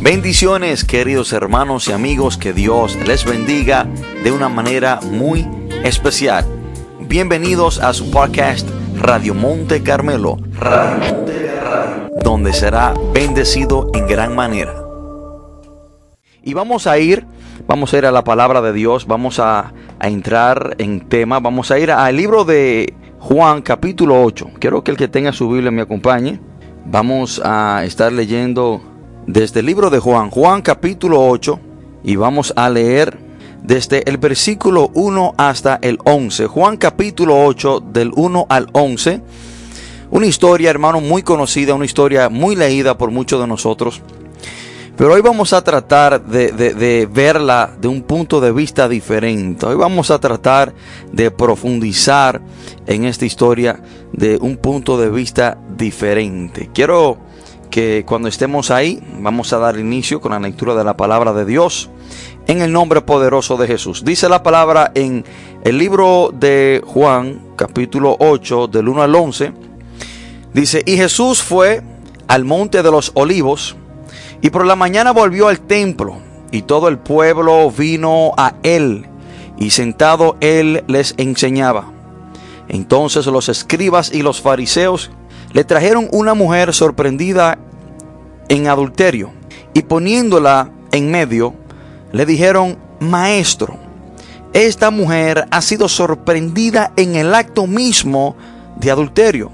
Bendiciones queridos hermanos y amigos, que Dios les bendiga de una manera muy especial. Bienvenidos a su podcast Radio Monte Carmelo, donde será bendecido en gran manera. Y vamos a ir, vamos a ir a la palabra de Dios, vamos a, a entrar en tema, vamos a ir al libro de Juan capítulo 8. Quiero que el que tenga su Biblia me acompañe. Vamos a estar leyendo desde el libro de Juan, Juan capítulo 8, y vamos a leer desde el versículo 1 hasta el 11. Juan capítulo 8 del 1 al 11. Una historia, hermano, muy conocida, una historia muy leída por muchos de nosotros. Pero hoy vamos a tratar de, de, verla de un punto de vista diferente. Hoy vamos a tratar de profundizar en esta historia de un punto de vista diferente. Quiero que cuando estemos ahí vamos a dar inicio con la lectura de la palabra de Dios en el nombre poderoso de Jesús. Dice la palabra en el libro de Juan capítulo 8 del 1 al 11. Dice, y Jesús fue al monte de los olivos y por la mañana volvió al templo y todo el pueblo vino a él y sentado él les enseñaba. Entonces los escribas y los fariseos le trajeron una mujer sorprendida en adulterio y poniéndola en medio, le dijeron, maestro, esta mujer ha sido sorprendida en el acto mismo de adulterio.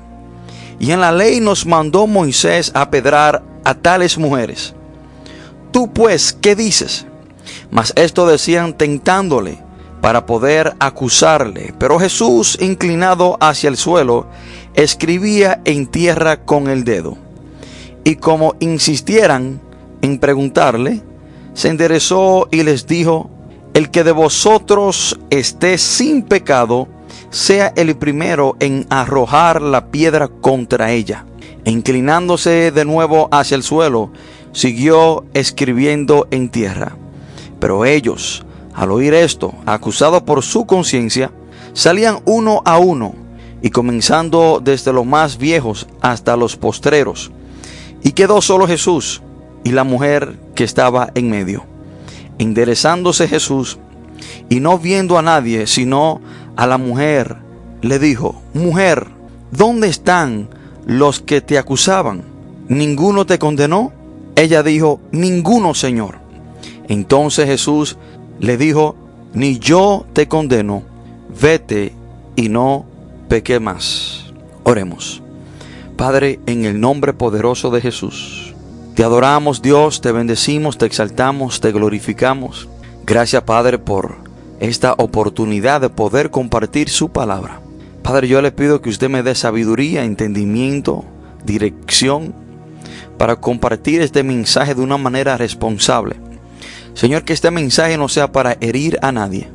Y en la ley nos mandó Moisés a pedrar a tales mujeres. Tú pues, ¿qué dices? Mas esto decían tentándole para poder acusarle. Pero Jesús, inclinado hacia el suelo, escribía en tierra con el dedo. Y como insistieran en preguntarle, se enderezó y les dijo, el que de vosotros esté sin pecado, sea el primero en arrojar la piedra contra ella. Inclinándose de nuevo hacia el suelo, siguió escribiendo en tierra. Pero ellos, al oír esto, acusados por su conciencia, salían uno a uno, y comenzando desde los más viejos hasta los postreros. Y quedó solo Jesús y la mujer que estaba en medio. Enderezándose Jesús y no viendo a nadie, sino a la mujer, le dijo, Mujer, ¿dónde están los que te acusaban? ¿Ninguno te condenó? Ella dijo, Ninguno, Señor. Entonces Jesús le dijo, Ni yo te condeno, vete y no peque más. Oremos. Padre, en el nombre poderoso de Jesús, te adoramos Dios, te bendecimos, te exaltamos, te glorificamos. Gracias Padre por esta oportunidad de poder compartir su palabra. Padre, yo le pido que usted me dé sabiduría, entendimiento, dirección para compartir este mensaje de una manera responsable. Señor, que este mensaje no sea para herir a nadie.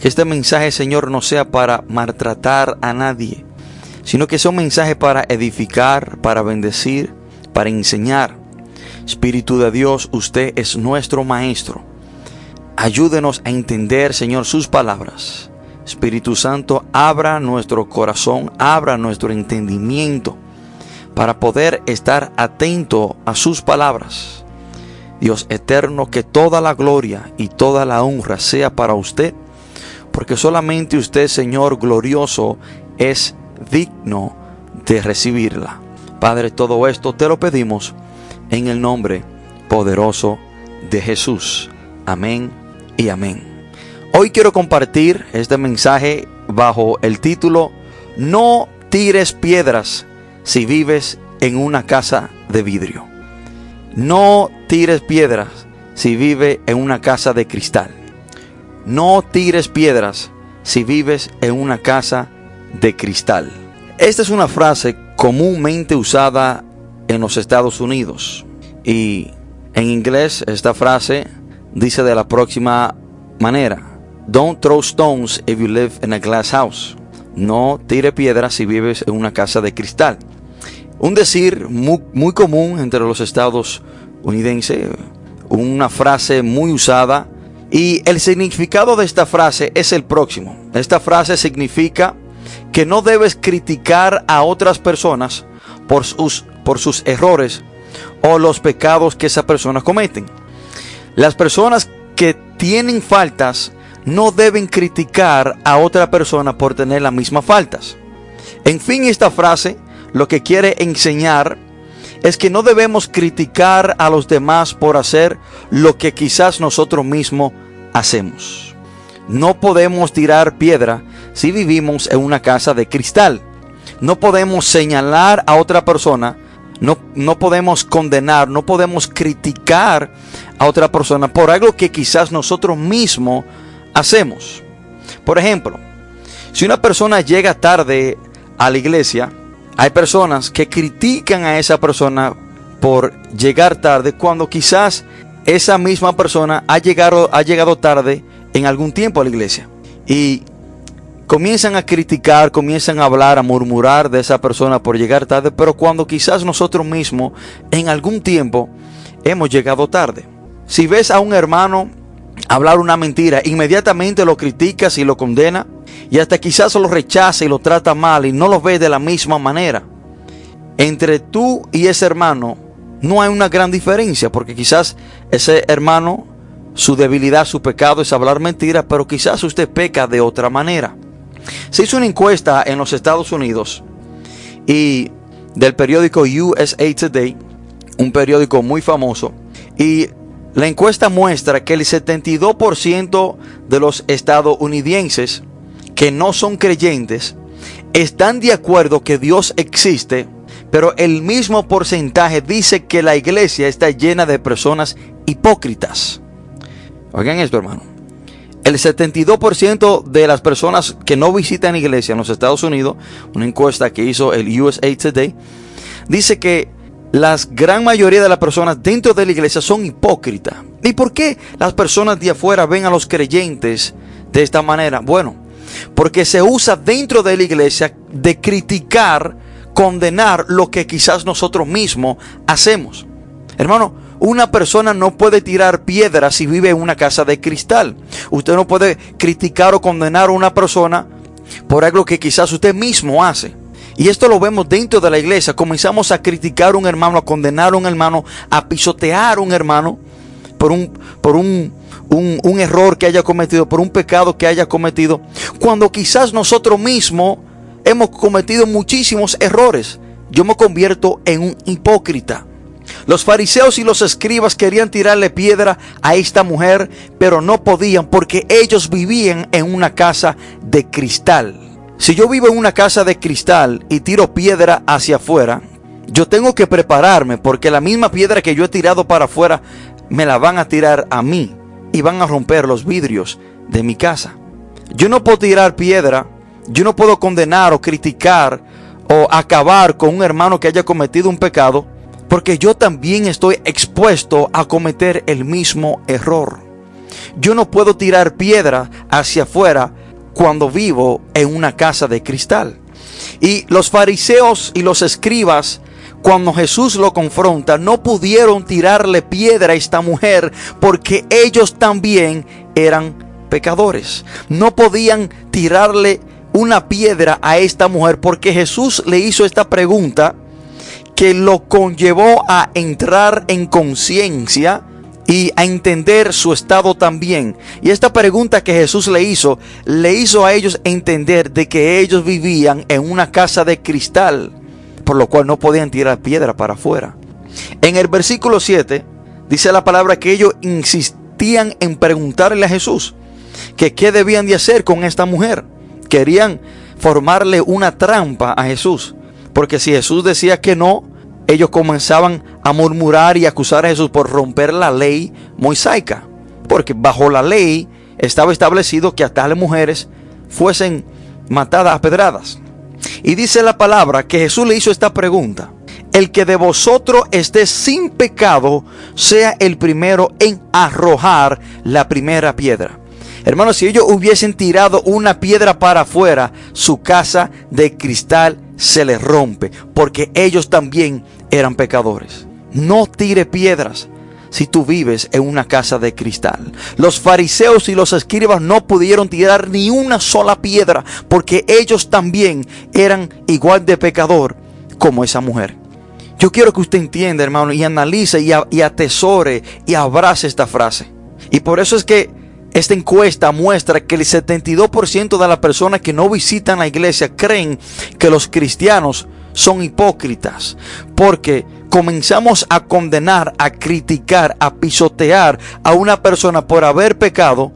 Que este mensaje, Señor, no sea para maltratar a nadie, sino que sea un mensaje para edificar, para bendecir, para enseñar. Espíritu de Dios, usted es nuestro Maestro. Ayúdenos a entender, Señor, sus palabras. Espíritu Santo, abra nuestro corazón, abra nuestro entendimiento para poder estar atento a sus palabras. Dios eterno, que toda la gloria y toda la honra sea para usted, porque solamente usted, Señor glorioso, es digno de recibirla. Padre, todo esto te lo pedimos en el nombre poderoso de Jesús. Amén y amén. Hoy quiero compartir este mensaje bajo el título No tires piedras si vives en una casa de vidrio. No tires piedras si vives en una casa de cristal. No tires piedras si vives en una casa de cristal. Esta es una frase comúnmente usada en los Estados Unidos y en inglés esta frase dice de la próxima manera. Don't throw stones if you live in a glass house. No tire piedras si vives en una casa de cristal. Un decir muy, muy común entre los estadounidenses, una frase muy usada. Y el significado de esta frase es el próximo. Esta frase significa que no debes criticar a otras personas por sus, por sus errores o los pecados que esa persona cometen. Las personas que tienen faltas no deben criticar a otra persona por tener las mismas faltas. En fin, esta frase lo que quiere enseñar es que no debemos criticar a los demás por hacer lo que quizás nosotros mismos hacemos. No podemos tirar piedra si vivimos en una casa de cristal. No podemos señalar a otra persona, no, no podemos condenar, no podemos criticar a otra persona por algo que quizás nosotros mismos hacemos. Por ejemplo, si una persona llega tarde a la iglesia, hay personas que critican a esa persona por llegar tarde cuando quizás esa misma persona ha llegado, ha llegado tarde en algún tiempo a la iglesia. Y comienzan a criticar, comienzan a hablar, a murmurar de esa persona por llegar tarde, pero cuando quizás nosotros mismos en algún tiempo hemos llegado tarde. Si ves a un hermano hablar una mentira, inmediatamente lo criticas y lo condena y hasta quizás lo rechaza y lo trata mal y no lo ve de la misma manera. Entre tú y ese hermano no hay una gran diferencia porque quizás ese hermano, su debilidad, su pecado es hablar mentira, pero quizás usted peca de otra manera. Se hizo una encuesta en los Estados Unidos y del periódico USA Today, un periódico muy famoso, y la encuesta muestra que el 72% de los estadounidenses que no son creyentes están de acuerdo que Dios existe, pero el mismo porcentaje dice que la iglesia está llena de personas hipócritas. Oigan esto, hermano. El 72% de las personas que no visitan iglesia en los Estados Unidos, una encuesta que hizo el USA Today, dice que la gran mayoría de las personas dentro de la iglesia son hipócritas. ¿Y por qué las personas de afuera ven a los creyentes de esta manera? Bueno, porque se usa dentro de la iglesia de criticar, condenar lo que quizás nosotros mismos hacemos. Hermano, una persona no puede tirar piedras si vive en una casa de cristal. Usted no puede criticar o condenar a una persona por algo que quizás usted mismo hace. Y esto lo vemos dentro de la iglesia. Comenzamos a criticar a un hermano, a condenar a un hermano, a pisotear a un hermano por un, por un, un, un error que haya cometido, por un pecado que haya cometido. Cuando quizás nosotros mismos hemos cometido muchísimos errores. Yo me convierto en un hipócrita. Los fariseos y los escribas querían tirarle piedra a esta mujer, pero no podían porque ellos vivían en una casa de cristal. Si yo vivo en una casa de cristal y tiro piedra hacia afuera, yo tengo que prepararme porque la misma piedra que yo he tirado para afuera me la van a tirar a mí y van a romper los vidrios de mi casa. Yo no puedo tirar piedra, yo no puedo condenar o criticar o acabar con un hermano que haya cometido un pecado porque yo también estoy expuesto a cometer el mismo error. Yo no puedo tirar piedra hacia afuera cuando vivo en una casa de cristal. Y los fariseos y los escribas, cuando Jesús lo confronta, no pudieron tirarle piedra a esta mujer porque ellos también eran pecadores. No podían tirarle una piedra a esta mujer porque Jesús le hizo esta pregunta que lo conllevó a entrar en conciencia y a entender su estado también. Y esta pregunta que Jesús le hizo, le hizo a ellos entender de que ellos vivían en una casa de cristal, por lo cual no podían tirar piedra para afuera. En el versículo 7 dice la palabra que ellos insistían en preguntarle a Jesús que qué debían de hacer con esta mujer. Querían formarle una trampa a Jesús. Porque si Jesús decía que no, ellos comenzaban a murmurar y acusar a Jesús por romper la ley mosaica. Porque bajo la ley estaba establecido que hasta las mujeres fuesen matadas a pedradas. Y dice la palabra que Jesús le hizo esta pregunta. El que de vosotros esté sin pecado sea el primero en arrojar la primera piedra. Hermanos, si ellos hubiesen tirado una piedra para afuera, su casa de cristal se les rompe, porque ellos también eran pecadores. No tire piedras si tú vives en una casa de cristal. Los fariseos y los escribas no pudieron tirar ni una sola piedra porque ellos también eran igual de pecador como esa mujer. Yo quiero que usted entienda, hermano, y analice y, atesore y abrace esta frase. Y por eso es que esta encuesta muestra que el 72% de las personas que no visitan la iglesia creen que los cristianos son hipócritas. Porque comenzamos a condenar, a criticar, a pisotear a una persona por haber pecado.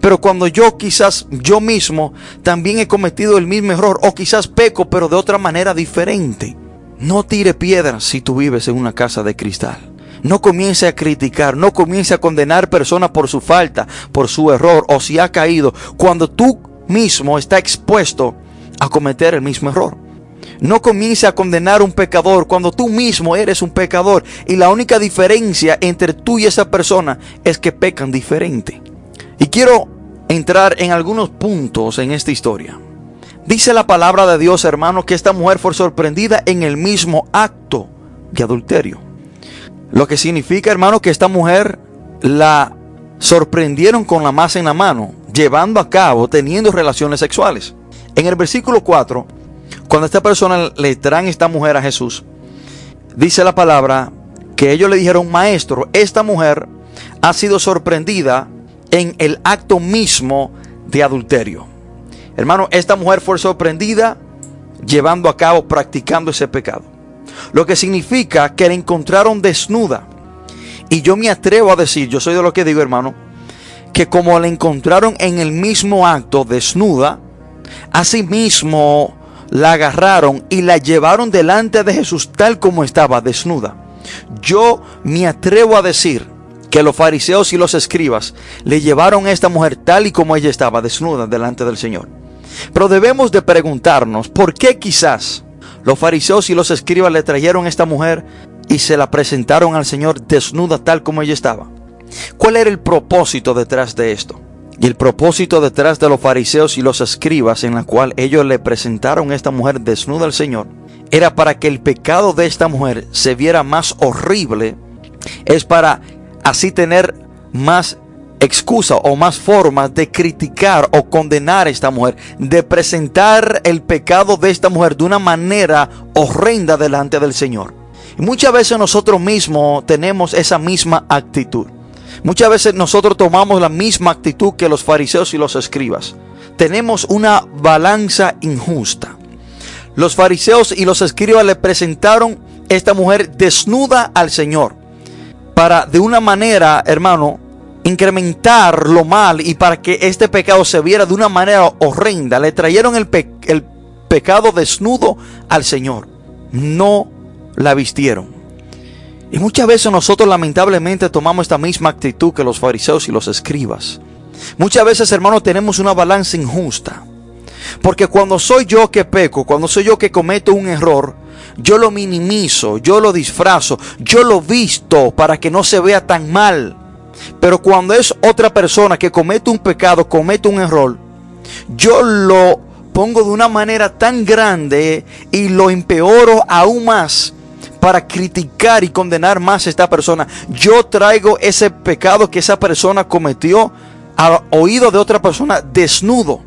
Pero cuando yo quizás yo mismo también he cometido el mismo error o quizás peco pero de otra manera diferente. No tire piedras si tú vives en una casa de cristal. No comience a criticar, no comience a condenar personas por su falta, por su error o si ha caído, cuando tú mismo está expuesto a cometer el mismo error. No comience a condenar a un pecador cuando tú mismo eres un pecador y la única diferencia entre tú y esa persona es que pecan diferente. Y quiero entrar en algunos puntos en esta historia. Dice la palabra de Dios, hermano, que esta mujer fue sorprendida en el mismo acto de adulterio. Lo que significa, hermano, que esta mujer la sorprendieron con la masa en la mano, llevando a cabo, teniendo relaciones sexuales. En el versículo 4, cuando esta persona le traen esta mujer a Jesús, dice la palabra que ellos le dijeron, maestro, esta mujer ha sido sorprendida en el acto mismo de adulterio. Hermano, esta mujer fue sorprendida llevando a cabo, practicando ese pecado. Lo que significa que la encontraron desnuda. Y yo me atrevo a decir, yo soy de lo que digo, hermano, que como la encontraron en el mismo acto desnuda, asimismo la agarraron y la llevaron delante de Jesús tal como estaba desnuda. Yo me atrevo a decir que los fariseos y los escribas le llevaron a esta mujer tal y como ella estaba desnuda delante del Señor. Pero debemos de preguntarnos por qué quizás los fariseos y los escribas le trajeron esta mujer y se la presentaron al Señor desnuda tal como ella estaba. ¿Cuál era el propósito detrás de esto? Y el propósito detrás de los fariseos y los escribas en la cual ellos le presentaron a esta mujer desnuda al Señor era para que el pecado de esta mujer se viera más horrible, es para así tener más excusa o más formas de criticar o condenar a esta mujer, de presentar el pecado de esta mujer de una manera horrenda delante del Señor. Muchas veces nosotros mismos tenemos esa misma actitud. Muchas veces nosotros tomamos la misma actitud que los fariseos y los escribas. Tenemos una balanza injusta. Los fariseos y los escribas le presentaron esta mujer desnuda al Señor para de una manera, hermano, incrementar lo mal y para que este pecado se viera de una manera horrenda. Le trajeron el, pecado desnudo al Señor. No la vistieron. Y muchas veces nosotros lamentablemente tomamos esta misma actitud que los fariseos y los escribas. Muchas veces, hermanos, tenemos una balanza injusta. Porque cuando soy yo que peco, cuando soy yo que cometo un error, yo lo minimizo, yo lo disfrazo, yo lo visto para que no se vea tan mal. Pero cuando es otra persona que comete un pecado, comete un error, yo lo pongo de una manera tan grande y lo empeoro aún más para criticar y condenar más a esta persona. Yo traigo ese pecado que esa persona cometió al oído de otra persona desnudo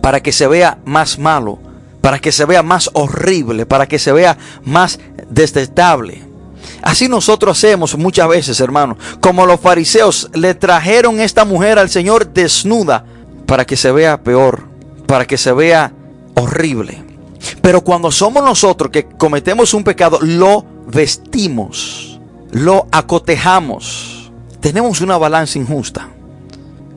para que se vea más malo, para que se vea más horrible, para que se vea más detestable. Así nosotros hacemos muchas veces, hermano. Como los fariseos le trajeron esta mujer al Señor desnuda para que se vea peor, para que se vea horrible. Pero cuando somos nosotros que cometemos un pecado, lo vestimos, lo acotejamos. Tenemos una balanza injusta.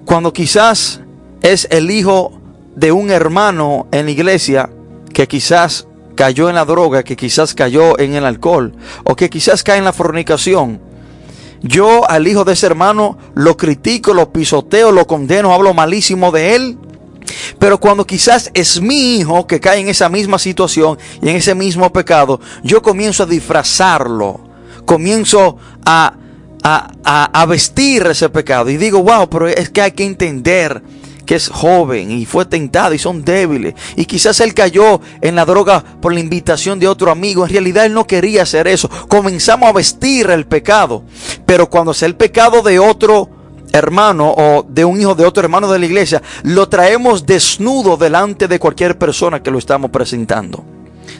Cuando quizás es el hijo de un hermano en la iglesia que quizás cayó en la droga, que quizás cayó en el alcohol o que quizás cae en la fornicación. Yo al hijo de ese hermano lo critico, lo pisoteo, lo condeno, hablo malísimo de él. Pero cuando quizás es mi hijo que cae en esa misma situación y en ese mismo pecado, yo comienzo a disfrazarlo, comienzo a, a, a vestir ese pecado y digo, wow, pero es que hay que entender que es joven y fue tentado y son débiles. Y quizás él cayó en la droga por la invitación de otro amigo. En realidad él no quería hacer eso. Comenzamos a vestir el pecado. Pero cuando es el pecado de otro hermano o de un hijo de otro hermano de la iglesia, lo traemos desnudo delante de cualquier persona que lo estamos presentando.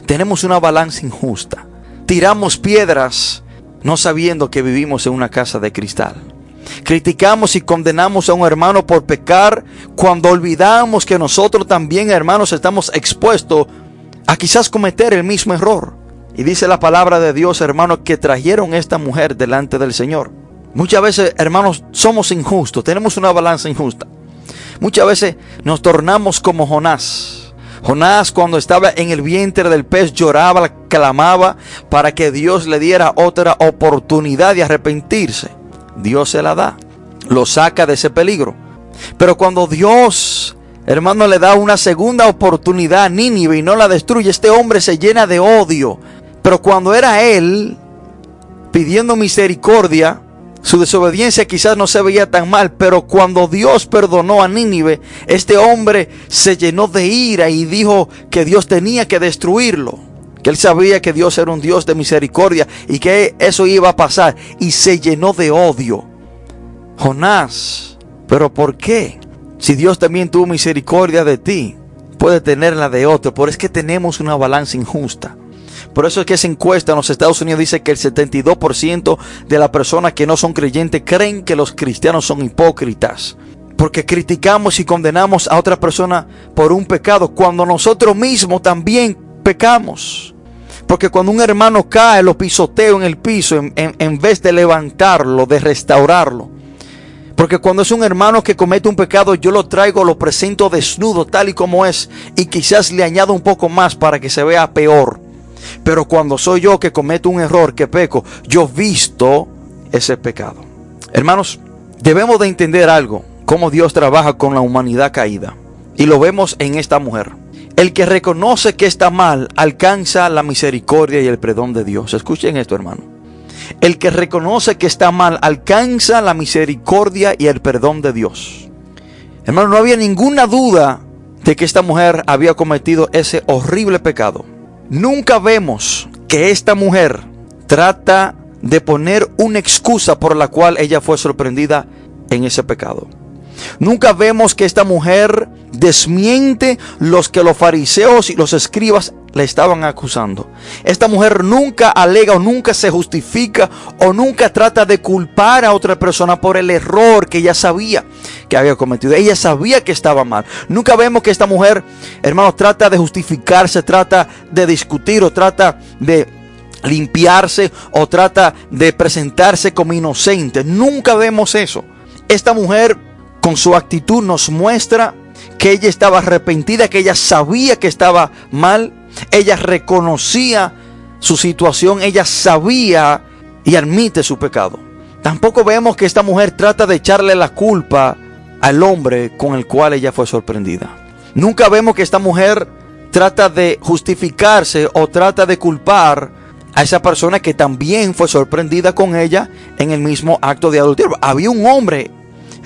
Tenemos una balanza injusta. tiramos piedras no sabiendo que vivimos en una casa de cristal. Criticamos y condenamos a un hermano por pecar cuando olvidamos que nosotros también, hermanos, estamos expuestos a quizás cometer el mismo error. Y dice la palabra de Dios, hermanos, que trajeron esta mujer delante del Señor. Muchas veces, hermanos, somos injustos, tenemos una balanza injusta. Muchas veces nos tornamos como Jonás. Jonás cuando estaba en el vientre del pez lloraba, clamaba para que Dios le diera otra oportunidad de arrepentirse. Dios se la da, lo saca de ese peligro. Pero cuando Dios, hermano, le da una segunda oportunidad a Nínive y no la destruye, este hombre se llena de odio. Pero cuando era él pidiendo misericordia, su desobediencia quizás no se veía tan mal, pero cuando Dios perdonó a Nínive, este hombre se llenó de ira y dijo que Dios tenía que destruirlo. Que él sabía que Dios era un Dios de misericordia y que eso iba a pasar. Y se llenó de odio. Jonás, ¿pero por qué? Si Dios también tuvo misericordia de ti, puede tenerla de otro. Pero es que tenemos una balanza injusta. Por eso es que esa encuesta en los Estados Unidos dice que el 72% de las personas que no son creyentes creen que los cristianos son hipócritas. Porque criticamos y condenamos a otra persona por un pecado cuando nosotros mismos también pecamos. Porque cuando un hermano cae, lo pisoteo en el piso en, en, vez de levantarlo, de restaurarlo. Porque cuando es un hermano que comete un pecado, yo lo traigo, lo presento desnudo tal y como es. Y quizás le añado un poco más para que se vea peor. Pero cuando soy yo que cometo un error, que peco, yo visto ese pecado. Hermanos, debemos de entender algo, cómo Dios trabaja con la humanidad caída. Y lo vemos en esta mujer. El que reconoce que está mal alcanza la misericordia y el perdón de Dios. Escuchen esto, hermano. El que reconoce que está mal alcanza la misericordia y el perdón de Dios. Hermano, no había ninguna duda de que esta mujer había cometido ese horrible pecado. Nunca vemos que esta mujer trata de poner una excusa por la cual ella fue sorprendida en ese pecado. Nunca vemos que esta mujer desmiente los que los fariseos y los escribas le estaban acusando. Esta mujer nunca alega o nunca se justifica o nunca trata de culpar a otra persona por el error que ella sabía que había cometido. Ella sabía que estaba mal. Nunca vemos que esta mujer, hermanos, trata de justificarse, trata de discutir o trata de limpiarse o trata de presentarse como inocente. Nunca vemos eso. Esta mujer con su actitud nos muestra que ella estaba arrepentida, que ella sabía que estaba mal, ella reconocía su situación, ella sabía y admite su pecado. Tampoco vemos que esta mujer trata de echarle la culpa al hombre con el cual ella fue sorprendida. Nunca vemos que esta mujer trata de justificarse o trata de culpar a esa persona que también fue sorprendida con ella en el mismo acto de adulterio. Había un hombre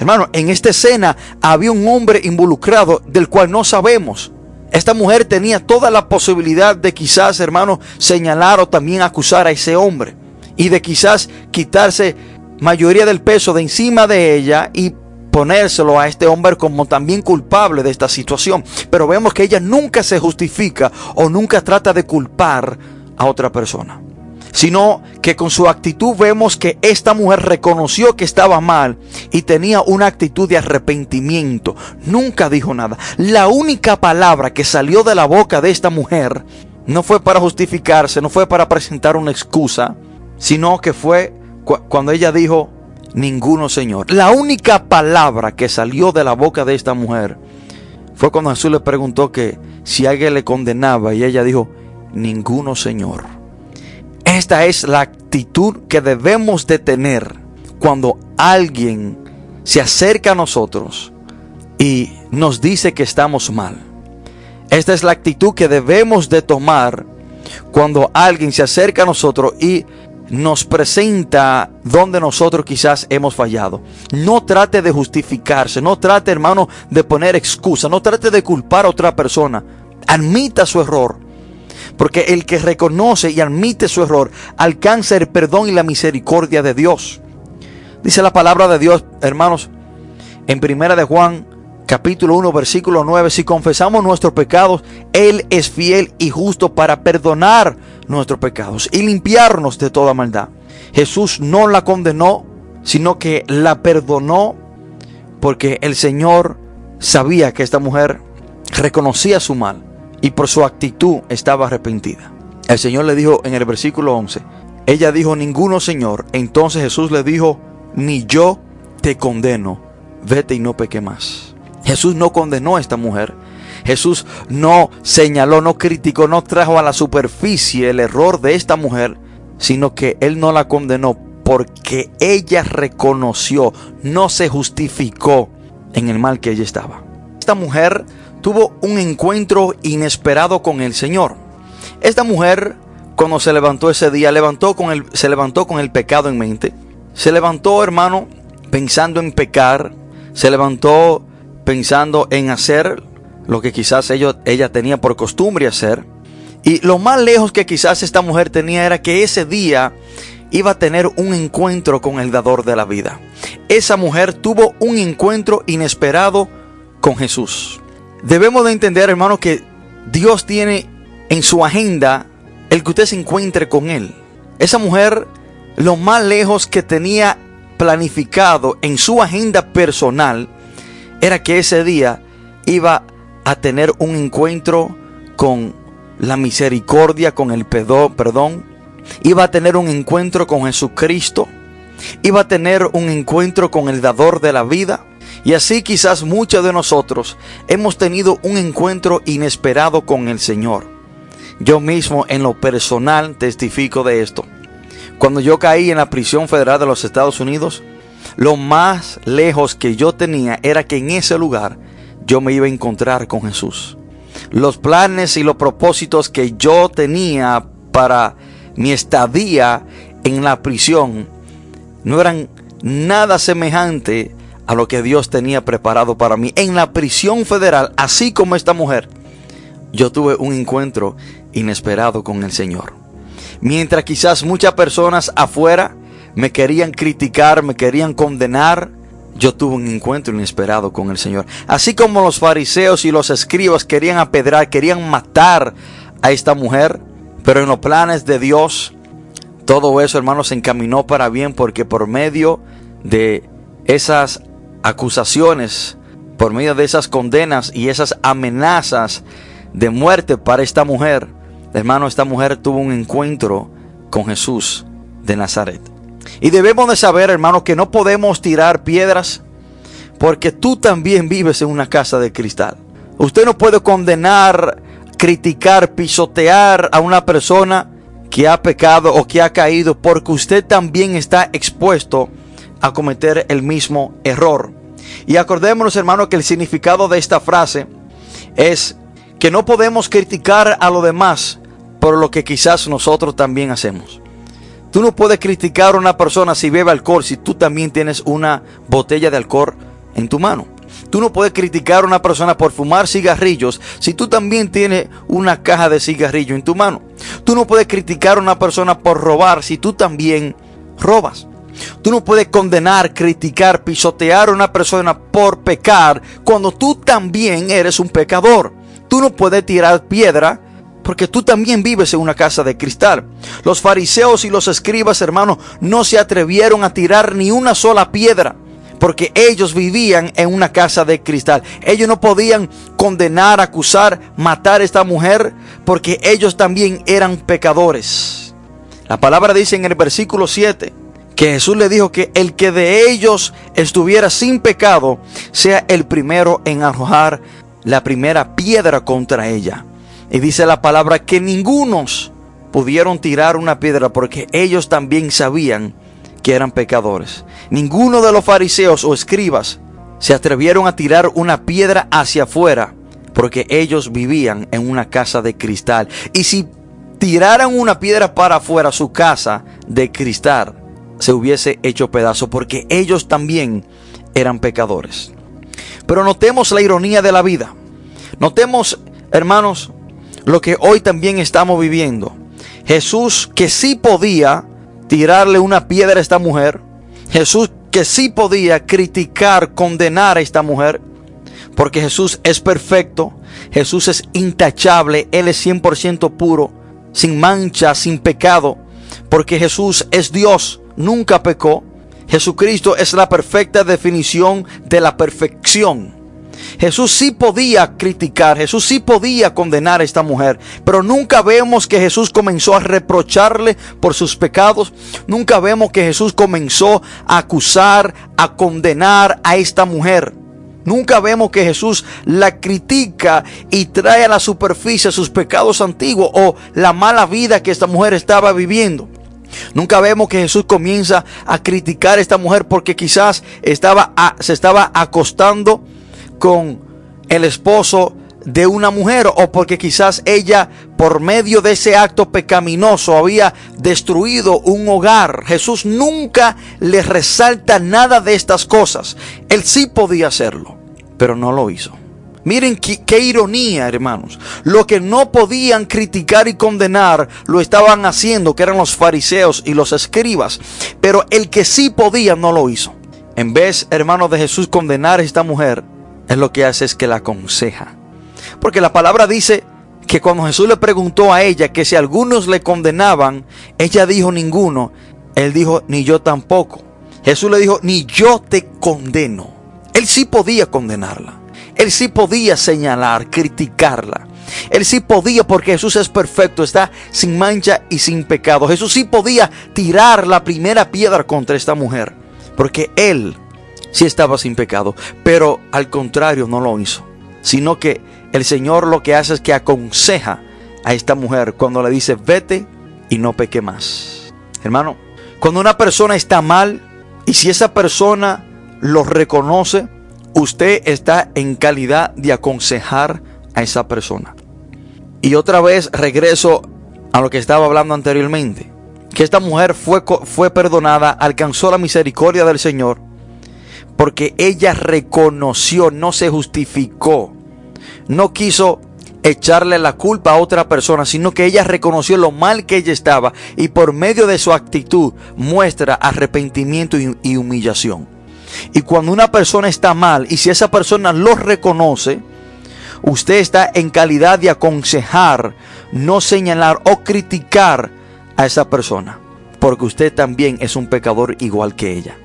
Hermano, en esta escena había un hombre involucrado del cual no sabemos. Esta mujer tenía toda la posibilidad de quizás, hermano, señalar o también acusar a ese hombre. Y de quizás quitarse mayoría del peso de encima de ella y ponérselo a este hombre como también culpable de esta situación. Pero vemos que ella nunca se justifica o nunca trata de culpar a otra persona sino que con su actitud vemos que esta mujer reconoció que estaba mal y tenía una actitud de arrepentimiento. Nunca dijo nada. La única palabra que salió de la boca de esta mujer no fue para justificarse, no fue para presentar una excusa, sino que fue cuando ella dijo, ninguno Señor. La única palabra que salió de la boca de esta mujer fue cuando Jesús le preguntó que si alguien le condenaba y ella dijo, ninguno Señor. Esta es la actitud que debemos de tener cuando alguien se acerca a nosotros y nos dice que estamos mal. Esta es la actitud que debemos de tomar cuando alguien se acerca a nosotros y nos presenta donde nosotros quizás hemos fallado. No trate de justificarse, no trate hermano de poner excusa, no trate de culpar a otra persona. Admita su error, porque el que reconoce y admite su error alcanza el perdón y la misericordia de Dios. Dice la palabra de Dios, hermanos, en primera de Juan, capítulo 1, versículo 9, si confesamos nuestros pecados, Él es fiel y justo para perdonar nuestros pecados y limpiarnos de toda maldad. Jesús no la condenó, sino que la perdonó porque el Señor sabía que esta mujer reconocía su mal y por su actitud estaba arrepentida. El Señor le dijo en el versículo 11, ella dijo, ninguno Señor. Entonces Jesús le dijo, ni yo te condeno, vete y no peque más. Jesús no condenó a esta mujer. Jesús no señaló, no criticó, no trajo a la superficie el error de esta mujer, sino que él no la condenó porque ella reconoció, no se justificó en el mal que ella estaba. Esta mujer tuvo un encuentro inesperado con el Señor. Esta mujer, cuando se levantó ese día, levantó con el, se levantó con el pecado en mente. Se levantó, hermano, pensando en pecar. Se levantó pensando en hacer lo que quizás ella, tenía por costumbre hacer. Y lo más lejos que quizás esta mujer tenía era que ese día iba a tener un encuentro con el dador de la vida. Esa mujer tuvo un encuentro inesperado con Jesús. Debemos de entender, hermano, que Dios tiene en su agenda el que usted se encuentre con Él. Esa mujer, lo más lejos que tenía planificado en su agenda personal, era que ese día iba a tener un encuentro con la misericordia, con el perdón, iba a tener un encuentro con Jesucristo, iba a tener un encuentro con el dador de la vida. Y así quizás muchos de nosotros hemos tenido un encuentro inesperado con el Señor. Yo mismo en lo personal testifico de esto. Cuando yo caí en la prisión federal de los Estados Unidos, lo más lejos que yo tenía era que en ese lugar yo me iba a encontrar con Jesús. Los planes y los propósitos que yo tenía para mi estadía en la prisión no eran nada semejante a lo que Dios tenía preparado para mí. En la prisión federal, así como esta mujer, yo tuve un encuentro inesperado con el Señor. Mientras quizás muchas personas afuera me querían criticar, me querían condenar, yo tuve un encuentro inesperado con el Señor. Así como los fariseos y los escribas querían apedrar, querían matar a esta mujer, pero en los planes de Dios, todo eso, hermanos, se encaminó para bien porque por medio de esas acusaciones, por medio de esas condenas y esas amenazas de muerte para esta mujer, hermano, esta mujer tuvo un encuentro con Jesús de Nazaret. Y debemos de saber, hermano, que no podemos tirar piedras porque tú también vives en una casa de cristal. Usted no puede condenar, criticar, pisotear a una persona que ha pecado o que ha caído porque usted también está expuesto a cometer el mismo error. Y acordémonos, hermano, que el significado de esta frase es que no podemos criticar a los demás por lo que quizás nosotros también hacemos. Tú no puedes criticar a una persona si bebe alcohol si tú también tienes una botella de alcohol en tu mano. Tú no puedes criticar a una persona por fumar cigarrillos si tú también tienes una caja de cigarrillo en tu mano. Tú no puedes criticar a una persona por robar si tú también robas. Tú no puedes condenar, criticar, pisotear a una persona por pecar cuando tú también eres un pecador. Tú no puedes tirar piedra porque tú también vives en una casa de cristal. Los fariseos y los escribas, hermanos, no se atrevieron a tirar ni una sola piedra, porque ellos vivían en una casa de cristal. Ellos no podían condenar, acusar, matar a esta mujer, porque ellos también eran pecadores. La palabra dice en el versículo 7 que Jesús le dijo que el que de ellos estuviera sin pecado sea el primero en arrojar la primera piedra contra ella. Y dice la palabra que ningunos pudieron tirar una piedra porque ellos también sabían que eran pecadores. Ninguno de los fariseos o escribas se atrevieron a tirar una piedra hacia afuera porque ellos vivían en una casa de cristal. Y si tiraran una piedra para afuera, su casa de cristal se hubiese hecho pedazo porque ellos también eran pecadores. Pero notemos la ironía de la vida. Notemos, hermanos, lo que hoy también estamos viviendo. Jesús que sí podía tirarle una piedra a esta mujer. Jesús que sí podía criticar, condenar a esta mujer. Porque Jesús es perfecto. Jesús es intachable. Él es 100% puro. sin mancha, sin pecado, porque Jesús es Dios, nunca pecó. Jesucristo es la perfecta definición de la perfección. Jesús sí podía criticar, Jesús sí podía condenar a esta mujer, pero nunca vemos que Jesús comenzó a reprocharle por sus pecados, nunca vemos que Jesús comenzó a acusar, a condenar a esta mujer. Nunca vemos que Jesús la critica y trae a la superficie sus pecados antiguos o la mala vida que esta mujer estaba viviendo. Nunca vemos que Jesús comienza a criticar a esta mujer porque quizás estaba se estaba acostando con el esposo de una mujer o porque quizás ella por medio de ese acto pecaminoso había destruido un hogar. Jesús nunca le resalta nada de estas cosas. Él sí podía hacerlo, pero no lo hizo. Miren qué, ironía, hermanos. Lo que no podían criticar y condenar lo estaban haciendo, que eran los fariseos y los escribas. Pero el que sí podía no lo hizo. En vez, hermanos, de Jesús condenar a esta mujer, es lo que hace es que la aconseja. Porque la palabra dice que cuando Jesús le preguntó a ella que si algunos le condenaban, ella dijo ninguno. Él dijo, ni yo tampoco. Jesús le dijo, ni yo te condeno. Él sí podía condenarla. Él sí podía señalar, criticarla. Él sí podía porque Jesús es perfecto, está sin mancha y sin pecado. Jesús sí podía tirar la primera piedra contra esta mujer. Porque Él sí estaba sin pecado, pero al contrario no lo hizo, sino que el Señor lo que hace es que aconseja a esta mujer cuando le dice, vete y no peque más. Hermano, cuando una persona está mal y si esa persona lo reconoce, usted está en calidad de aconsejar a esa persona. Y otra vez regreso a lo que estaba hablando anteriormente, que esta mujer fue, fue perdonada, alcanzó la misericordia del Señor porque ella reconoció, no se justificó, no quiso echarle la culpa a otra persona, sino que ella reconoció lo mal que ella estaba y por medio de su actitud muestra arrepentimiento y humillación. Y cuando una persona está mal y si esa persona lo reconoce, usted está en calidad de aconsejar, no señalar o criticar a esa persona, porque usted también es un pecador igual que ella.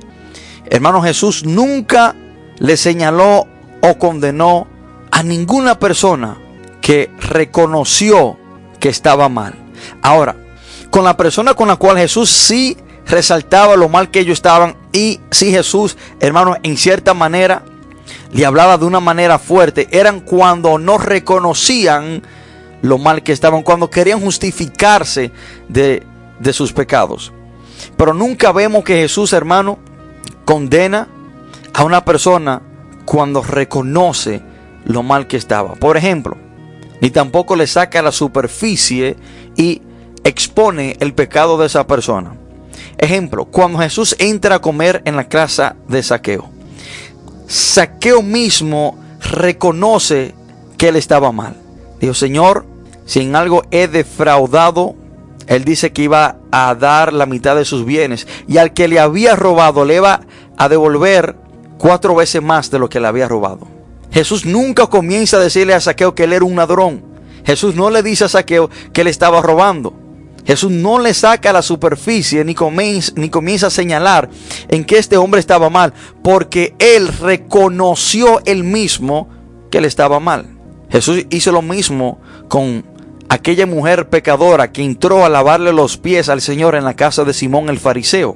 Hermano Jesús nunca le señaló o condenó a ninguna persona que reconoció que estaba mal. Ahora, con la persona con la cual Jesús sí resaltaba lo mal que ellos estaban y sí Jesús, hermano, en cierta manera le hablaba de una manera fuerte, eran cuando no reconocían lo mal que estaban, cuando querían justificarse de, de sus pecados. Pero nunca vemos que Jesús, hermano, condena a una persona cuando reconoce lo mal que estaba. Por ejemplo, ni tampoco le saca a la superficie y expone el pecado de esa persona. Ejemplo, cuando Jesús entra a comer en la casa de Saqueo, Saqueo mismo reconoce que él estaba mal. Dijo, Señor, si en algo he defraudado, él dice que iba a dar la mitad de sus bienes y al que le había robado le iba a devolver cuatro veces más de lo que le había robado. Jesús nunca comienza a decirle a Saqueo que él era un ladrón. Jesús no le dice a Saqueo que él estaba robando. Jesús no le saca a la superficie ni comienza, ni comienza a señalar en que este hombre estaba mal, porque él reconoció él mismo que él estaba mal. Jesús hizo lo mismo con aquella mujer pecadora que entró a lavarle los pies al Señor en la casa de Simón el fariseo.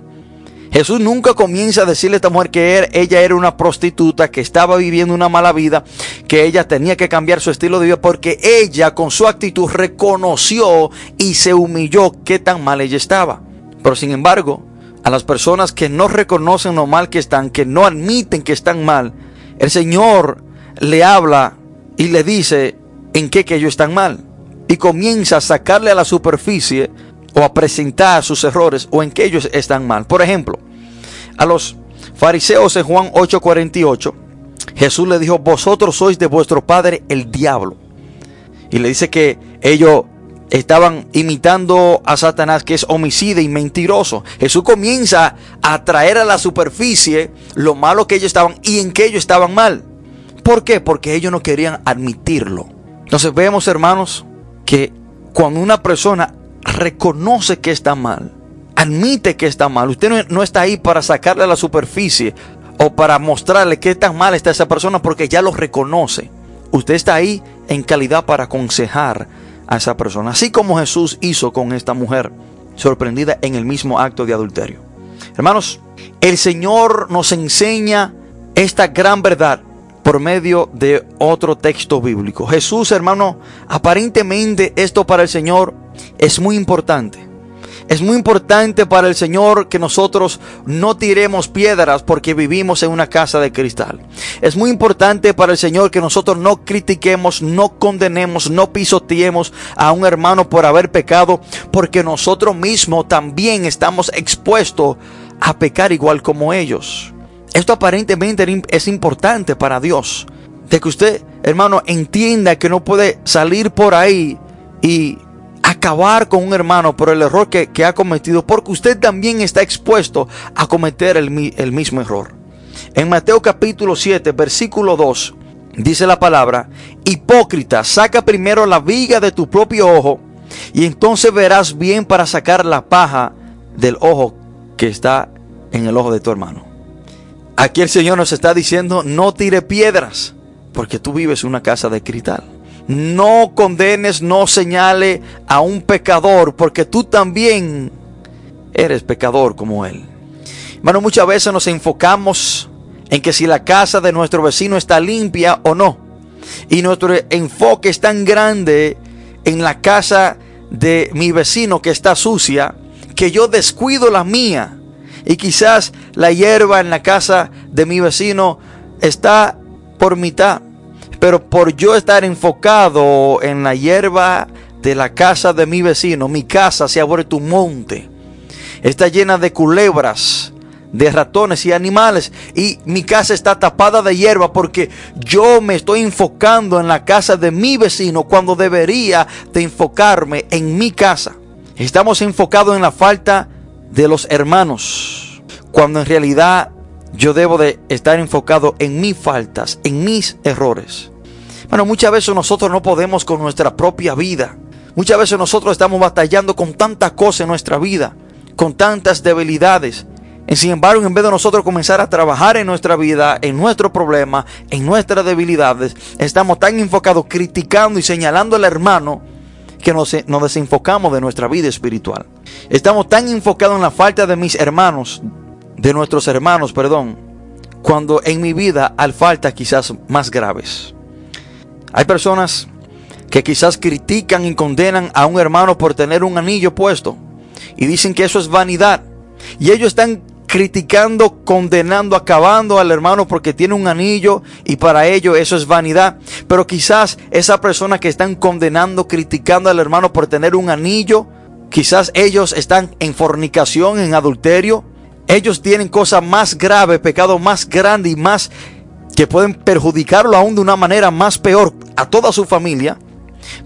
Jesús nunca comienza a decirle a esta mujer que ella era una prostituta, que estaba viviendo una mala vida, que ella tenía que cambiar su estilo de vida, porque ella con su actitud reconoció y se humilló qué tan mal ella estaba. Pero sin embargo, a las personas que no reconocen lo mal que están, que no admiten que están mal, el Señor le habla y le dice en qué que ellos están mal. Y comienza a sacarle a la superficie o a presentar sus errores o en que ellos están mal. Por ejemplo, a los fariseos en Juan 8:48, Jesús le dijo, vosotros sois de vuestro padre el diablo. Y le dice que ellos estaban imitando a Satanás, que es homicida y mentiroso. Jesús comienza a traer a la superficie lo malo que ellos estaban y en que ellos estaban mal. ¿Por qué? Porque ellos no querían admitirlo. Entonces vemos, hermanos, que cuando una persona reconoce que está mal, admite que está mal. Usted no, está ahí para sacarle a la superficie o para mostrarle qué tan mal está esa persona porque ya lo reconoce. Usted está ahí en calidad para aconsejar a esa persona, así como Jesús hizo con esta mujer sorprendida en el mismo acto de adulterio. Hermanos, el Señor nos enseña esta gran verdad por medio de otro texto bíblico. Jesús, hermano, aparentemente esto para el Señor es muy importante. Es muy importante para el Señor que nosotros no tiremos piedras porque vivimos en una casa de cristal. Es muy importante para el Señor que nosotros no critiquemos, no condenemos, no pisoteemos a un hermano por haber pecado porque nosotros mismos también estamos expuestos a pecar igual como ellos. Esto aparentemente es importante para Dios. De que usted, hermano, entienda que no puede salir por ahí y acabar con un hermano por el error que, ha cometido, porque usted también está expuesto a cometer el, el mismo error. En Mateo capítulo 7, versículo 2, dice la palabra, hipócrita, saca primero la viga de tu propio ojo y entonces verás bien para sacar la paja del ojo que está en el ojo de tu hermano. Aquí el Señor nos está diciendo, no tire piedras, porque tú vives en una casa de cristal. No condenes, no señale a un pecador, porque tú también eres pecador como él. Hermano, muchas veces nos enfocamos en que si la casa de nuestro vecino está limpia o no. Y nuestro enfoque es tan grande en la casa de mi vecino que está sucia, que yo descuido la mía. Y quizás la hierba en la casa de mi vecino está por mitad. Pero por yo estar enfocado en la hierba de la casa de mi vecino, mi casa se ha vuelto un monte. Está llena de culebras, de ratones y animales. Y mi casa está tapada de hierba porque yo me estoy enfocando en la casa de mi vecino cuando debería de enfocarme en mi casa. Estamos enfocados en la falta de los hermanos, cuando en realidad yo debo de estar enfocado en mis faltas, en mis errores. Bueno, muchas veces nosotros no podemos con nuestra propia vida. Muchas veces nosotros estamos batallando con tantas cosas en nuestra vida, con tantas debilidades. Y sin embargo, en vez de nosotros comenzar a trabajar en nuestra vida, en nuestro problema, en nuestras debilidades, estamos tan enfocados criticando y señalando al hermano que nos, nos desenfocamos de nuestra vida espiritual. Estamos tan enfocados en la falta de mis hermanos, de nuestros hermanos, perdón, cuando en mi vida hay faltas quizás más graves. Hay personas que quizás critican y condenan a un hermano por tener un anillo puesto y dicen que eso es vanidad. Y ellos están criticando, condenando, acabando al hermano porque tiene un anillo y para ello eso es vanidad. Pero quizás esa persona que están condenando, criticando al hermano por tener un anillo, quizás ellos están en fornicación, en adulterio. Ellos tienen cosas más graves, pecado más grande y más que pueden perjudicarlo aún de una manera más peor a toda su familia.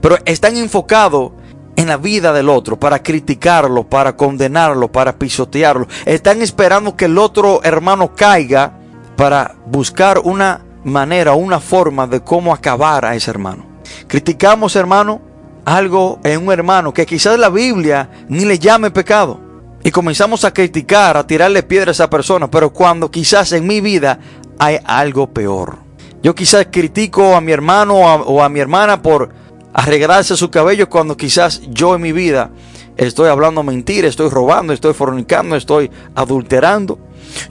Pero están enfocados en la vida del otro, para criticarlo, para condenarlo, para pisotearlo. Están esperando que el otro hermano caiga para buscar una manera, una forma de cómo acabar a ese hermano. Criticamos, hermano, algo en un hermano que quizás la Biblia ni le llame pecado. Y comenzamos a criticar, a tirarle piedras a esa persona, pero cuando quizás en mi vida hay algo peor. Yo quizás critico a mi hermano o a mi hermana por arreglarse su cabello cuando quizás yo en mi vida estoy hablando mentira, estoy robando, estoy fornicando, estoy adulterando.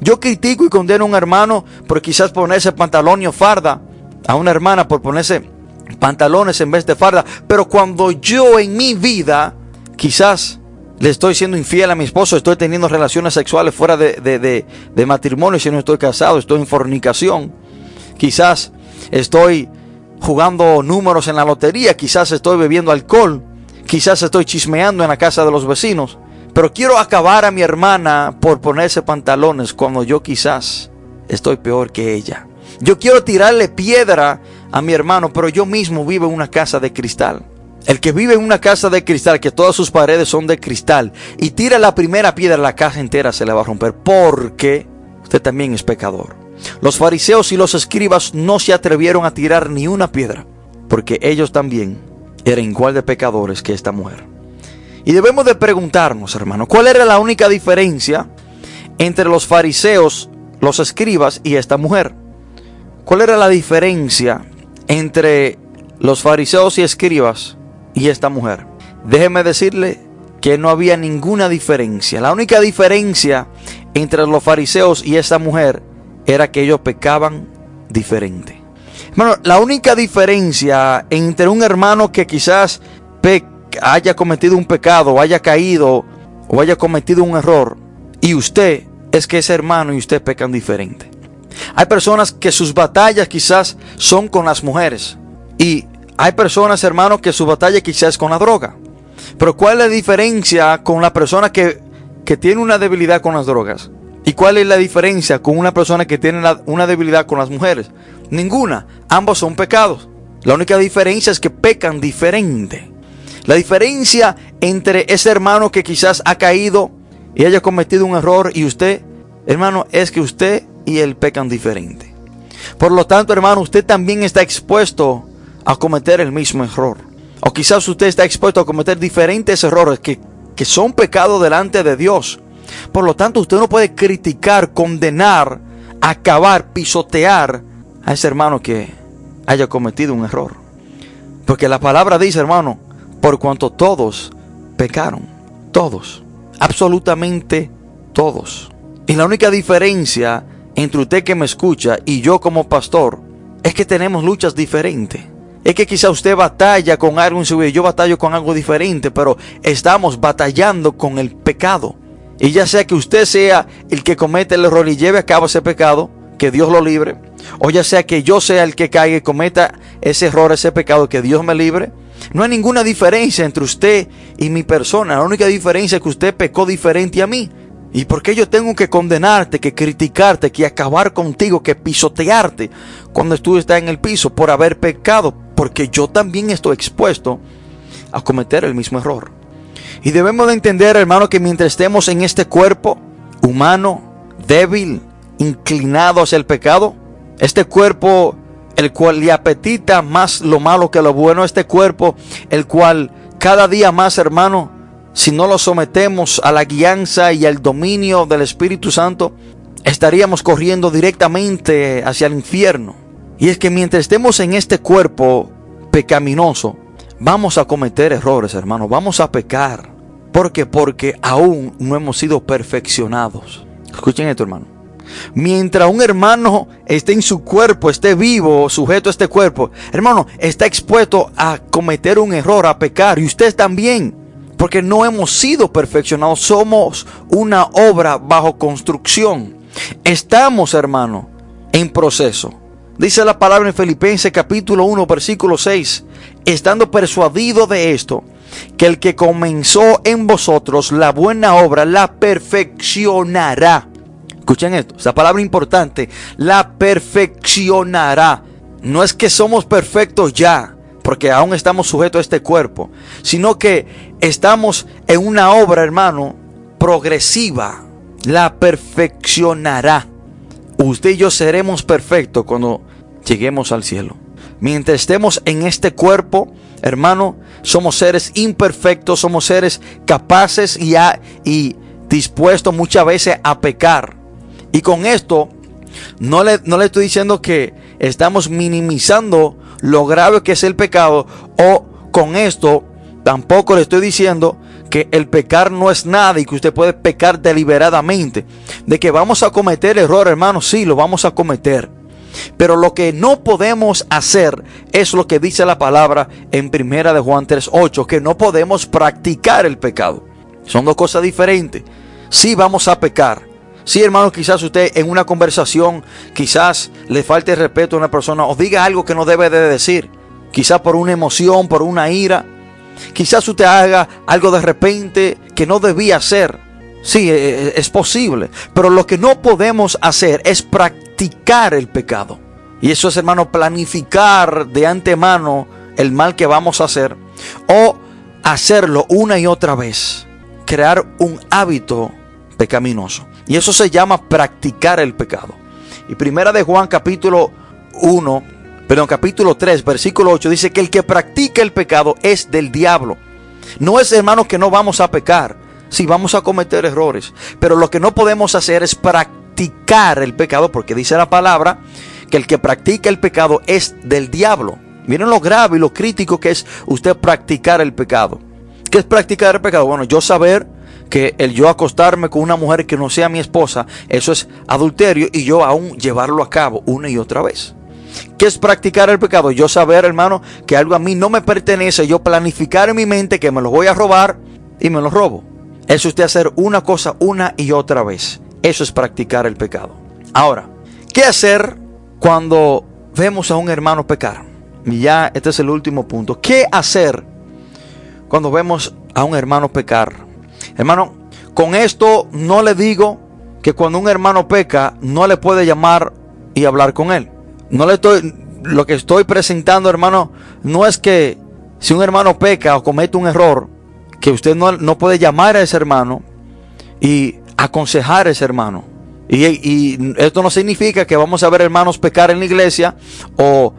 Yo critico y condeno a un hermano por quizás ponerse pantalón o farda, a una hermana por ponerse pantalones en vez de farda, pero cuando yo en mi vida quizás le estoy siendo infiel a mi esposo, estoy teniendo relaciones sexuales fuera de, de, de matrimonio si no estoy casado, estoy en fornicación, quizás estoy jugando números en la lotería, quizás estoy bebiendo alcohol, quizás estoy chismeando en la casa de los vecinos, pero quiero acabar a mi hermana por ponerse pantalones cuando yo quizás estoy peor que ella. Yo quiero tirarle piedra a mi hermano, pero yo mismo vivo en una casa de cristal. El que vive en una casa de cristal, que todas sus paredes son de cristal, y tira la primera piedra, la casa entera se le va a romper, porque usted también es pecador. Los fariseos y los escribas no se atrevieron a tirar ni una piedra, porque ellos también eran igual de pecadores que esta mujer. Y debemos de preguntarnos, hermano, ¿cuál era la única diferencia entre los fariseos, los escribas y esta mujer? ¿Cuál era la diferencia entre los fariseos y escribas y esta mujer? Déjeme decirle que no había ninguna diferencia. La única diferencia entre los fariseos y esta mujer era que ellos pecaban diferente. Bueno, la única diferencia entre un hermano que quizás haya cometido un pecado, haya caído, o haya cometido un error, y usted es que ese hermano y usted pecan diferente. Hay personas que sus batallas quizás son con las mujeres. Y hay personas, hermanos, que su batalla quizás es con la droga. Pero ¿cuál es la diferencia con la persona que, que tiene una debilidad con las drogas? ¿Y cuál es la diferencia con una persona que tiene una debilidad con las mujeres? Ninguna. Ambos son pecados. La única diferencia es que pecan diferente. La diferencia entre ese hermano que quizás ha caído y haya cometido un error y usted, hermano, es que usted y él pecan diferente. Por lo tanto, hermano, usted también está expuesto a cometer el mismo error. O quizás usted está expuesto a cometer diferentes errores que, que son pecados delante de Dios. Por lo tanto, usted no puede criticar, condenar, acabar, pisotear a ese hermano que haya cometido un error. Porque la palabra dice, hermano, por cuanto todos pecaron, todos, absolutamente todos. Y la única diferencia entre usted que me escucha y yo como pastor es que tenemos luchas diferentes. Es que quizá usted batalla con algo en su vida, yo batallo con algo diferente, pero estamos batallando con el pecado. Y ya sea que usted sea el que comete el error y lleve a cabo ese pecado, que Dios lo libre, o ya sea que yo sea el que caiga y cometa ese error, ese pecado, que Dios me libre, no hay ninguna diferencia entre usted y mi persona. La única diferencia es que usted pecó diferente a mí. ¿Y por qué yo tengo que condenarte, que criticarte, que acabar contigo, que pisotearte cuando tú estás en el piso por haber pecado? Porque yo también estoy expuesto a cometer el mismo error. Y debemos de entender, hermano, que mientras estemos en este cuerpo humano, débil, inclinado hacia el pecado, este cuerpo el cual le apetita más lo malo que lo bueno, este cuerpo, el cual cada día más, hermano, si no lo sometemos a la guianza y al dominio del Espíritu Santo, estaríamos corriendo directamente hacia el infierno. Y es que mientras estemos en este cuerpo pecaminoso, vamos a cometer errores, hermano, vamos a pecar. ¿Por qué? Porque aún no hemos sido perfeccionados. Escuchen esto, hermano. Mientras un hermano esté en su cuerpo, esté vivo, sujeto a este cuerpo, hermano, está expuesto a cometer un error, a pecar. Y usted también. Porque no hemos sido perfeccionados. Somos una obra bajo construcción. Estamos, hermano, en proceso. Dice la palabra en Filipenses capítulo 1, versículo 6. Estando persuadido de esto, que el que comenzó en vosotros la buena obra la perfeccionará Escuchen esto, esa palabra importante, la perfeccionará. No es que somos perfectos ya, porque aún estamos sujetos a este cuerpo, sino que estamos en una obra, hermano, progresiva. La perfeccionará. Usted y yo seremos perfectos cuando lleguemos al cielo. Mientras estemos en este cuerpo, hermano, somos seres imperfectos, somos seres capaces y, y dispuestos muchas veces a pecar. Y con esto no le, no le estoy diciendo que estamos minimizando lo grave que es el pecado o con esto tampoco le estoy diciendo que el pecar no es nada y que usted puede pecar deliberadamente. De que vamos a cometer error, hermano, sí, lo vamos a cometer. Pero lo que no podemos hacer es lo que dice la palabra en primera de Juan 3:8, que no podemos practicar el pecado. Son dos cosas diferentes. Sí vamos a pecar, Sí, hermano, quizás usted en una conversación, quizás le falte respeto a una persona o diga algo que no debe de decir. Quizás por una emoción, por una ira. Quizás usted haga algo de repente que no debía hacer. Sí, e, e, es posible. Pero lo que no podemos hacer es practicar el pecado. Y eso es, hermano, planificar de antemano el mal que vamos a hacer. O hacerlo una y otra vez. Crear un hábito pecaminoso. Y eso se llama practicar el pecado. Y primera de Juan capítulo 1, perdón, capítulo 3, versículo 8 dice que el que practica el pecado es del diablo. No es, hermano, que no vamos a pecar. Sí, vamos a cometer errores. Pero lo que no podemos hacer es practicar el pecado, porque dice la palabra que el que practica el pecado es del diablo. Miren lo grave y lo crítico que es usted practicar el pecado. ¿Qué es practicar el pecado? Bueno, yo saber que el yo acostarme con una mujer que no sea mi esposa, eso es adulterio y yo aún llevarlo a cabo una y otra vez. ¿Qué es practicar el pecado? Yo saber, hermano, que algo a mí no me pertenece, yo planificar en mi mente que me lo voy a robar y me lo robo. Es usted hacer una cosa una y otra vez. Eso es practicar el pecado. Ahora, ¿qué hacer cuando vemos a un hermano pecar? Y ya este es el último punto. ¿Qué hacer cuando vemos a un hermano pecar? Hermano, con esto no le digo que cuando un hermano peca no le puede llamar y hablar con él. No le estoy lo que estoy presentando, hermano, no es que si un hermano peca o comete un error, que usted no, no puede llamar a ese hermano y aconsejar a ese hermano. Y, esto no significa que vamos a ver hermanos pecar en la iglesia o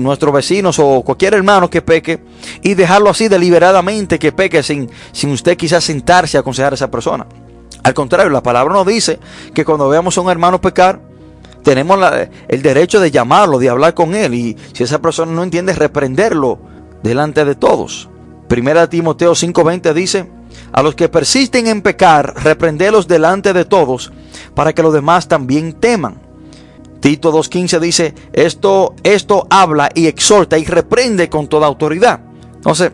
nuestros vecinos o cualquier hermano que peque y dejarlo así deliberadamente que peque sin, sin usted quizás sentarse a aconsejar a esa persona. Al contrario, la palabra nos dice que cuando veamos a un hermano pecar, tenemos el derecho de llamarlo, de hablar con él y si esa persona no entiende, reprenderlo delante de todos. Primera Timoteo 5:20 dice, a los que persisten en pecar, reprendelos delante de todos, para que los demás también teman. Tito 2.15 dice, esto, esto habla y exhorta y reprende con toda autoridad. Entonces,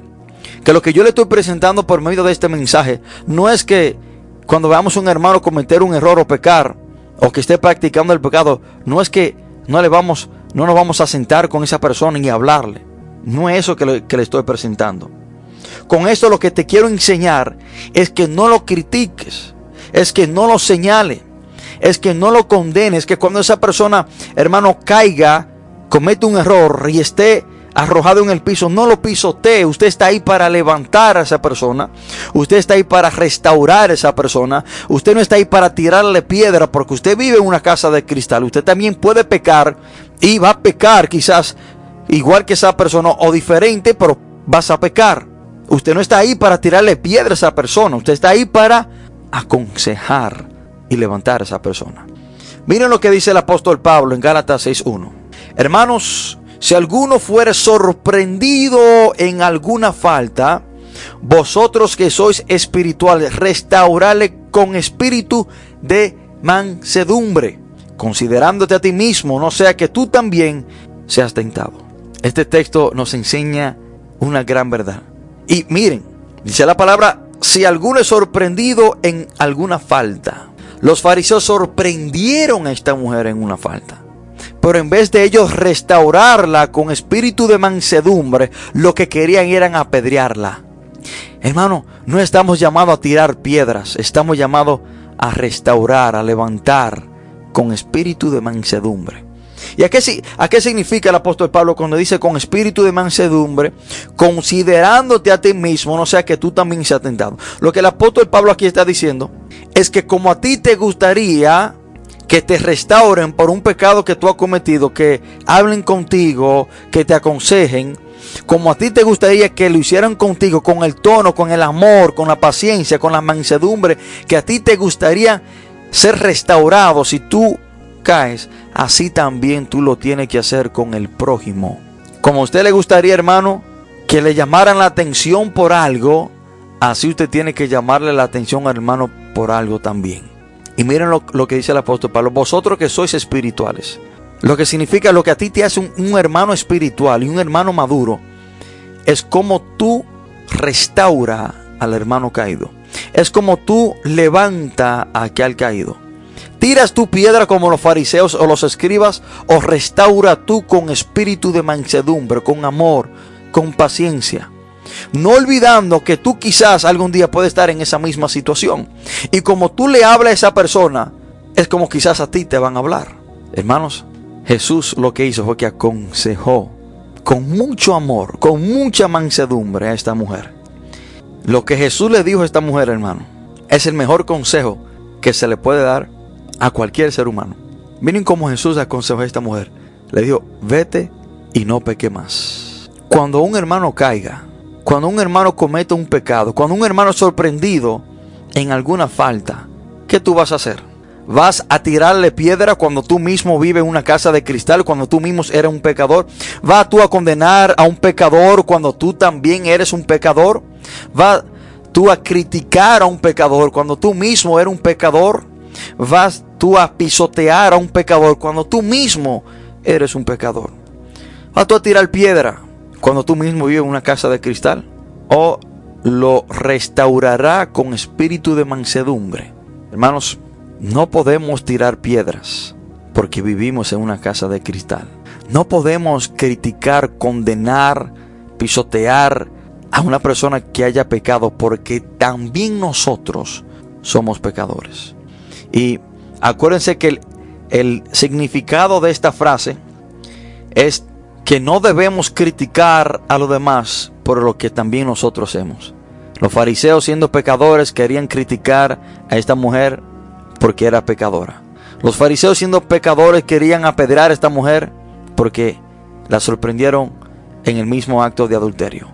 que lo que yo le estoy presentando por medio de este mensaje no es que cuando veamos a un hermano cometer un error o pecar, o que esté practicando el pecado, no es que no le vamos, no nos vamos a sentar con esa persona y hablarle. No es eso que le, que le estoy presentando. Con esto lo que te quiero enseñar es que no lo critiques, es que no lo señale, es que no lo condenes, que cuando esa persona, hermano, caiga, comete un error y esté arrojado en el piso, no lo pisotee. Usted está ahí para levantar a esa persona. Usted está ahí para restaurar a esa persona. Usted no está ahí para tirarle piedra porque usted vive en una casa de cristal. Usted también puede pecar y va a pecar quizás igual que esa persona o diferente, pero vas a pecar. Usted no está ahí para tirarle piedra a esa persona. Usted está ahí para aconsejar y levantar a esa persona. Miren lo que dice el apóstol Pablo en Gálatas 6.1. Hermanos, si alguno fuere sorprendido en alguna falta, vosotros que sois espirituales, restaurale con espíritu de mansedumbre, considerándote a ti mismo, no sea que tú también seas tentado. Este texto nos enseña una gran verdad. Y miren, dice la palabra, si alguno es sorprendido en alguna falta, los fariseos sorprendieron a esta mujer en una falta. Pero en vez de ellos restaurarla con espíritu de mansedumbre, lo que querían era apedrearla. Hermano, no estamos llamados a tirar piedras, estamos llamados a restaurar, a levantar con espíritu de mansedumbre. ¿Y a qué, a qué significa el apóstol Pablo cuando dice con espíritu de mansedumbre, considerándote a ti mismo, no sea que tú también seas tentado? Lo que el apóstol Pablo aquí está diciendo es que como a ti te gustaría que te restauren por un pecado que tú has cometido, que hablen contigo, que te aconsejen, como a ti te gustaría que lo hicieran contigo, con el tono, con el amor, con la paciencia, con la mansedumbre, que a ti te gustaría ser restaurado si tú caes, así también tú lo tienes que hacer con el prójimo. Como a usted le gustaría, hermano, que le llamaran la atención por algo, así usted tiene que llamarle la atención, hermano, por algo también. Y miren lo, que dice el apóstol Pablo, vosotros que sois espirituales, lo que significa lo que a ti te hace un, hermano espiritual y un hermano maduro, es como tú restaura al hermano caído. Es como tú levanta a aquel caído. Tiras tu piedra como los fariseos o los escribas, o restaura tú con espíritu de mansedumbre, con amor, con paciencia. No olvidando que tú quizás algún día puedes estar en esa misma situación. Y como tú le hablas a esa persona, es como quizás a ti te van a hablar. Hermanos, Jesús lo que hizo fue que aconsejó con mucho amor, con mucha mansedumbre a esta mujer. Lo que Jesús le dijo a esta mujer, hermano, es el mejor consejo que se le puede dar a cualquier ser humano. Miren cómo Jesús aconsejó a esta mujer. Le dijo, vete y no peque más. Cuando un hermano caiga, cuando un hermano comete un pecado, cuando un hermano es sorprendido en alguna falta, ¿qué tú vas a hacer? ¿Vas a tirarle piedra cuando tú mismo vives en una casa de cristal, cuando tú mismo eres un pecador? ¿Vas tú a condenar a un pecador cuando tú también eres un pecador? ¿Vas tú a criticar a un pecador cuando tú mismo eres un pecador? ¿Vas tú a pisotear a un pecador cuando tú mismo eres un pecador? ¿Vas tú a tirar piedra cuando tú mismo vives en una casa de cristal? ¿O lo restaurará con espíritu de mansedumbre? Hermanos, no podemos tirar piedras porque vivimos en una casa de cristal. No podemos criticar, condenar, pisotear a una persona que haya pecado porque también nosotros somos pecadores. Y acuérdense que el, el significado de esta frase es que no debemos criticar a los demás por lo que también nosotros hemos. Los fariseos siendo pecadores querían criticar a esta mujer porque era pecadora. Los fariseos siendo pecadores querían apedrear a esta mujer porque la sorprendieron en el mismo acto de adulterio.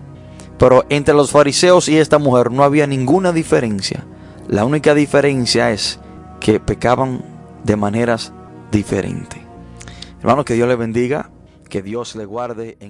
Pero entre los fariseos y esta mujer no había ninguna diferencia. La única diferencia es que pecaban de maneras diferentes. Hermano, que Dios le bendiga, que Dios le guarde. En